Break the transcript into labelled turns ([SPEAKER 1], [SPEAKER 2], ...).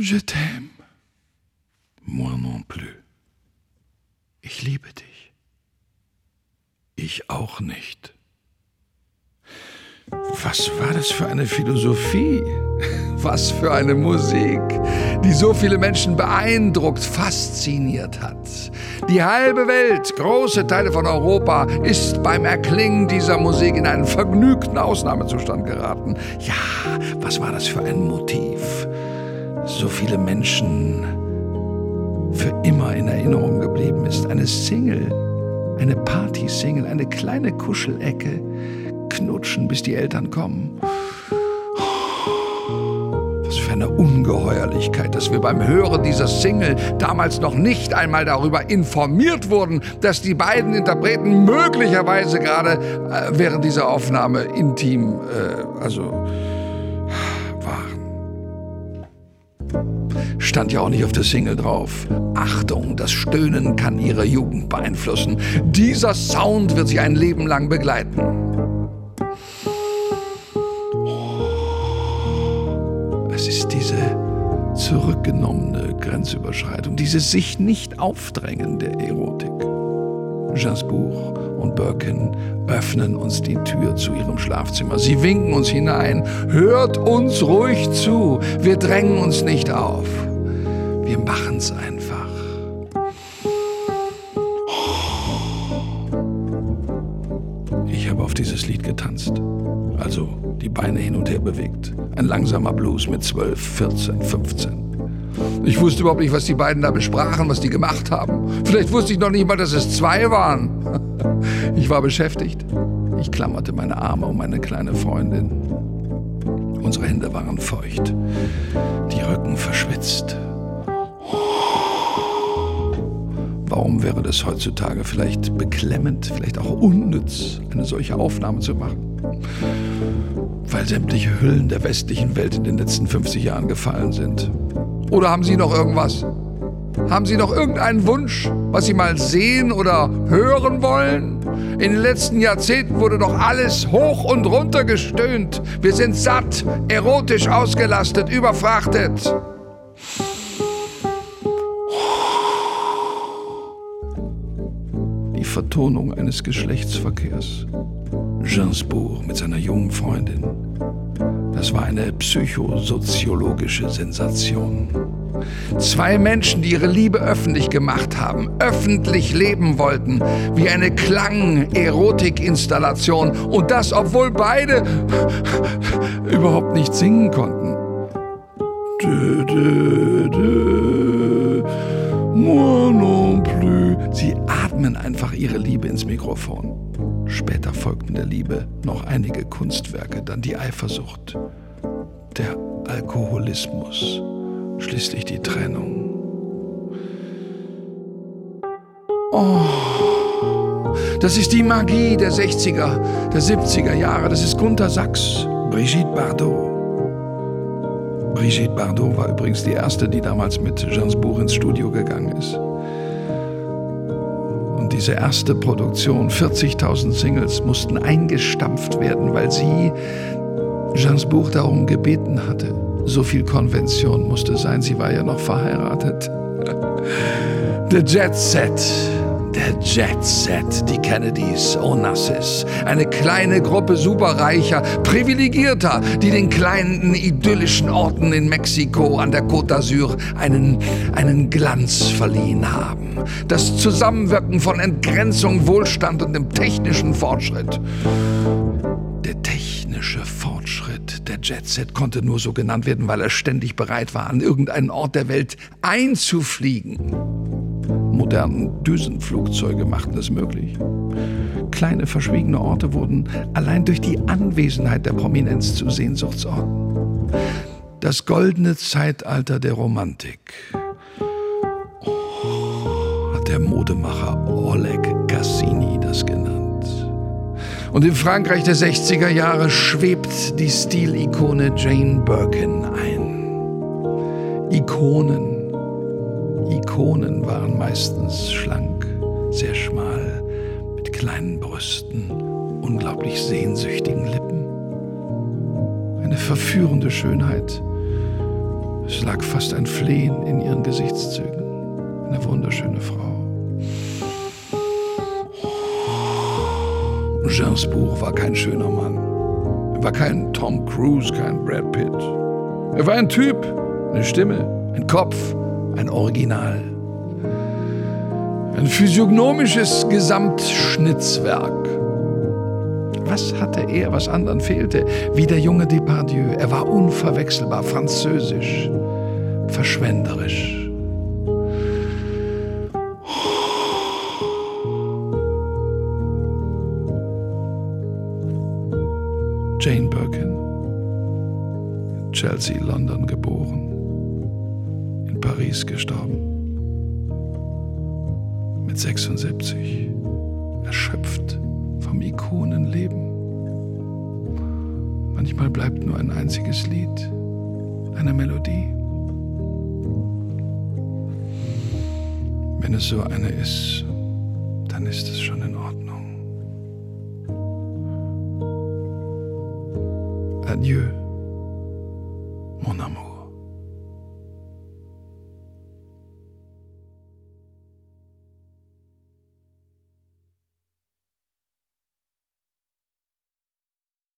[SPEAKER 1] Je t'aime. Moi non plus. Ich liebe dich. Ich auch nicht. Was war das für eine Philosophie? Was für eine Musik, die so viele Menschen beeindruckt, fasziniert hat. Die halbe Welt, große Teile von Europa, ist beim Erklingen dieser Musik in einen vergnügten Ausnahmezustand geraten. Ja, was war das für ein Motiv? So viele Menschen für immer in Erinnerung geblieben ist. Eine Single, eine Party-Single, eine kleine Kuschelecke knutschen, bis die Eltern kommen. Was für eine Ungeheuerlichkeit, dass wir beim Hören dieser Single damals noch nicht einmal darüber informiert wurden, dass die beiden Interpreten möglicherweise gerade äh, während dieser Aufnahme intim, äh, also waren. Stand ja auch nicht auf der Single drauf. Achtung, das Stöhnen kann ihre Jugend beeinflussen. Dieser Sound wird sie ein Leben lang begleiten. zurückgenommene Grenzüberschreitung, dieses sich nicht aufdrängen der Erotik. Gainsbourg und Birkin öffnen uns die Tür zu ihrem Schlafzimmer. Sie winken uns hinein. Hört uns ruhig zu. Wir drängen uns nicht auf. Wir machen's einfach. Ich habe auf dieses Lied getanzt. Also die Beine hin und her bewegt. Ein langsamer Blues mit 12, 14, 15. Ich wusste überhaupt nicht, was die beiden da besprachen, was die gemacht haben. Vielleicht wusste ich noch nicht mal, dass es zwei waren. Ich war beschäftigt. Ich klammerte meine Arme um meine kleine Freundin. Unsere Hände waren feucht, die Rücken verschwitzt. Warum wäre das heutzutage vielleicht beklemmend, vielleicht auch unnütz, eine solche Aufnahme zu machen? Weil sämtliche Hüllen der westlichen Welt in den letzten 50 Jahren gefallen sind. Oder haben Sie noch irgendwas? Haben Sie noch irgendeinen Wunsch, was Sie mal sehen oder hören wollen? In den letzten Jahrzehnten wurde doch alles hoch und runter gestöhnt. Wir sind satt, erotisch ausgelastet, überfrachtet. Die Vertonung eines Geschlechtsverkehrs. Gainsbourg mit seiner jungen Freundin. Das war eine psychosoziologische Sensation. Zwei Menschen, die ihre Liebe öffentlich gemacht haben, öffentlich leben wollten, wie eine Klang-Erotik-Installation. Und das, obwohl beide überhaupt nicht singen konnten. Dö, dö, dö, moi non plus. Sie atmen einfach ihre Liebe ins Mikrofon. Folgten der Liebe noch einige Kunstwerke, dann die Eifersucht, der Alkoholismus, schließlich die Trennung. Oh, das ist die Magie der 60er, der 70er Jahre. Das ist Gunter Sachs, Brigitte Bardot. Brigitte Bardot war übrigens die erste, die damals mit Gainsbourg ins Studio gegangen ist diese erste Produktion, 40.000 Singles, mussten eingestampft werden, weil sie Gainsbourg darum gebeten hatte. So viel Konvention musste sein, sie war ja noch verheiratet. The Jet Set der Jet Set, die Kennedys, Onassis, eine kleine Gruppe superreicher, privilegierter, die den kleinen idyllischen Orten in Mexiko an der Côte d'Azur einen, einen Glanz verliehen haben. Das Zusammenwirken von Entgrenzung, Wohlstand und dem technischen Fortschritt. Der technische Fortschritt der Jet Set konnte nur so genannt werden, weil er ständig bereit war, an irgendeinen Ort der Welt einzufliegen modernen Düsenflugzeuge machten es möglich. Kleine verschwiegene Orte wurden allein durch die Anwesenheit der Prominenz zu Sehnsuchtsorten. Das goldene Zeitalter der Romantik oh, hat der Modemacher Oleg Cassini das genannt. Und in Frankreich der 60er Jahre schwebt die Stilikone Jane Birkin ein. Ikonen Ikonen waren meistens schlank, sehr schmal, mit kleinen Brüsten, unglaublich sehnsüchtigen Lippen. Eine verführende Schönheit, Es lag fast ein Flehen in ihren Gesichtszügen. Eine wunderschöne Frau. Gainsbourg war kein schöner Mann. Er war kein Tom Cruise, kein Brad Pitt. Er war ein Typ, eine Stimme, ein Kopf, ein Original. Ein physiognomisches Gesamtschnitzwerk. Was hatte er, was anderen fehlte? Wie der junge Depardieu. Er war unverwechselbar, französisch, verschwenderisch. Jane Birkin, Chelsea, London geboren, in Paris gestorben, mit 76, erschöpft vom Ikonenleben. Manchmal bleibt nur ein einziges Lied, eine Melodie. Wenn es so eine ist, dann ist es schon in Ordnung. Adieu, mon amour.